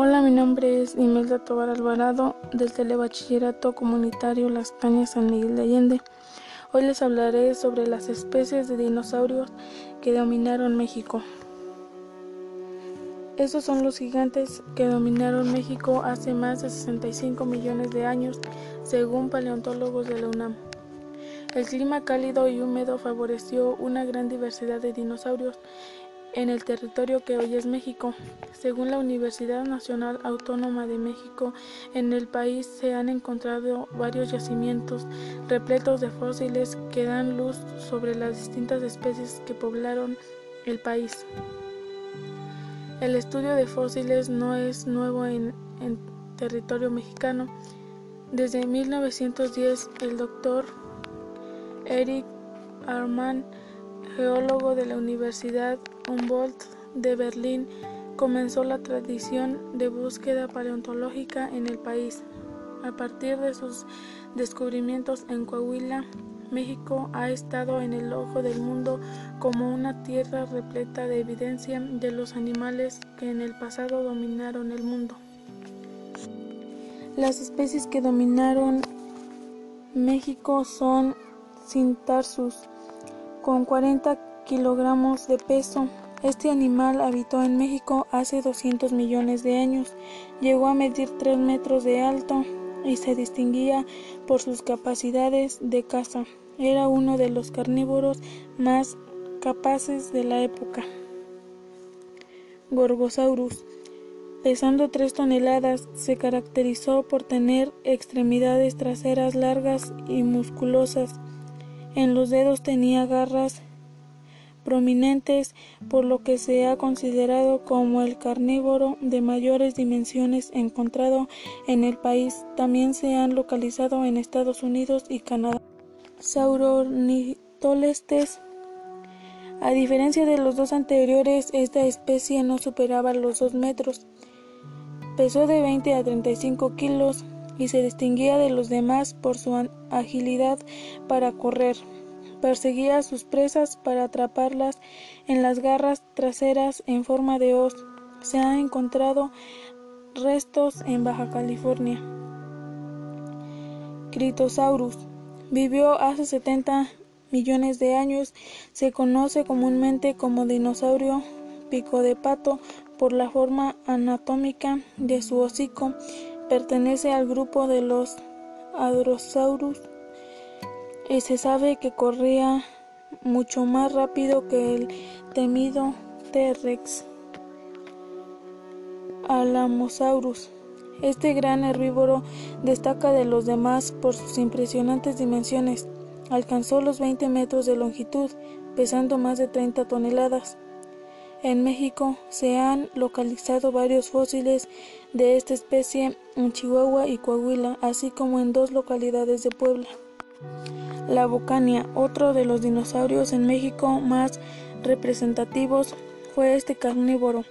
Hola, mi nombre es Imelda Tobar Alvarado del Telebachillerato Comunitario Las Cañas San Miguel de Allende. Hoy les hablaré sobre las especies de dinosaurios que dominaron México. Estos son los gigantes que dominaron México hace más de 65 millones de años, según paleontólogos de la UNAM. El clima cálido y húmedo favoreció una gran diversidad de dinosaurios en el territorio que hoy es México. Según la Universidad Nacional Autónoma de México, en el país se han encontrado varios yacimientos repletos de fósiles que dan luz sobre las distintas especies que poblaron el país. El estudio de fósiles no es nuevo en, territorio mexicano. Desde 1910, el doctor Eric Arman, geólogo de la Universidad Humboldt de Berlín comenzó la tradición de búsqueda paleontológica en el país. A partir de sus descubrimientos en Coahuila, México ha estado en el ojo del mundo como una tierra repleta de evidencia de los animales que en el pasado dominaron el mundo. Las especies que dominaron México son Cintarsus, con 40 kilogramos de peso. Este animal habitó en México hace 200 millones de años. Llegó a medir 3 metros de alto y se distinguía por sus capacidades de caza. Era uno de los carnívoros más capaces de la época. Gorgosaurus, pesando 3 toneladas, se caracterizó por tener extremidades traseras largas y musculosas. En los dedos tenía garras prominentes, por lo que se ha considerado como el carnívoro de mayores dimensiones encontrado en el país. También se han localizado en Estados Unidos y Canadá. Saurornitolestes. A diferencia de los dos anteriores, esta especie no superaba los 2 metros. Pesó de 20 a 35 kilos y se distinguía de los demás por su agilidad para correr. Perseguía a sus presas para atraparlas en las garras traseras en forma de hoz. Se han encontrado restos en Baja California. Critosaurus vivió hace 70 millones de años. Se conoce comúnmente como dinosaurio pico de pato por la forma anatómica de su hocico. Pertenece al grupo de los Hadrosaurus y se sabe que corría mucho más rápido que el temido T-Rex. Alamosaurus. Este gran herbívoro destaca de los demás por sus impresionantes dimensiones. Alcanzó los 20 metros de longitud, pesando más de 30 toneladas. En México se han localizado varios fósiles de esta especie en Chihuahua y Coahuila, así como en dos localidades de Puebla. La Bocania, otro de los dinosaurios en México más representativos, fue este carnívoro,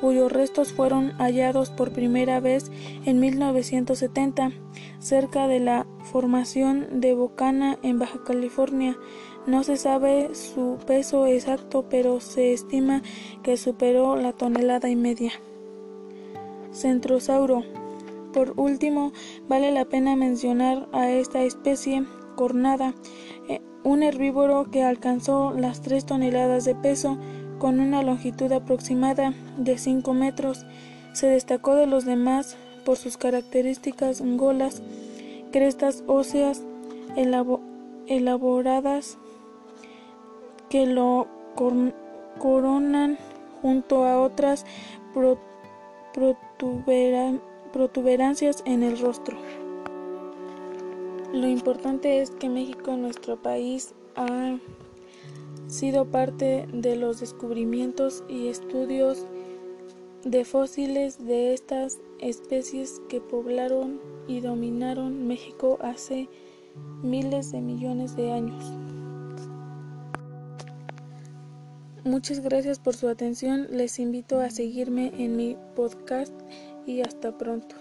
cuyos restos fueron hallados por primera vez en 1970 cerca de la formación de Bocana en Baja California. No se sabe su peso exacto, pero se estima que superó la tonelada y media. Centrosauro. Por último, vale la pena mencionar a esta especie eh, un herbívoro que alcanzó las 3 toneladas de peso con una longitud aproximada de 5 metros. Se destacó de los demás por sus características golas, crestas óseas elaboradas que lo coronan junto a otras protuberancias en el rostro. Lo importante es que México, nuestro país, ha sido parte de los descubrimientos y estudios de fósiles de estas especies que poblaron y dominaron México hace miles de millones de años. Muchas gracias por su atención. Les invito a seguirme en mi podcast y hasta pronto.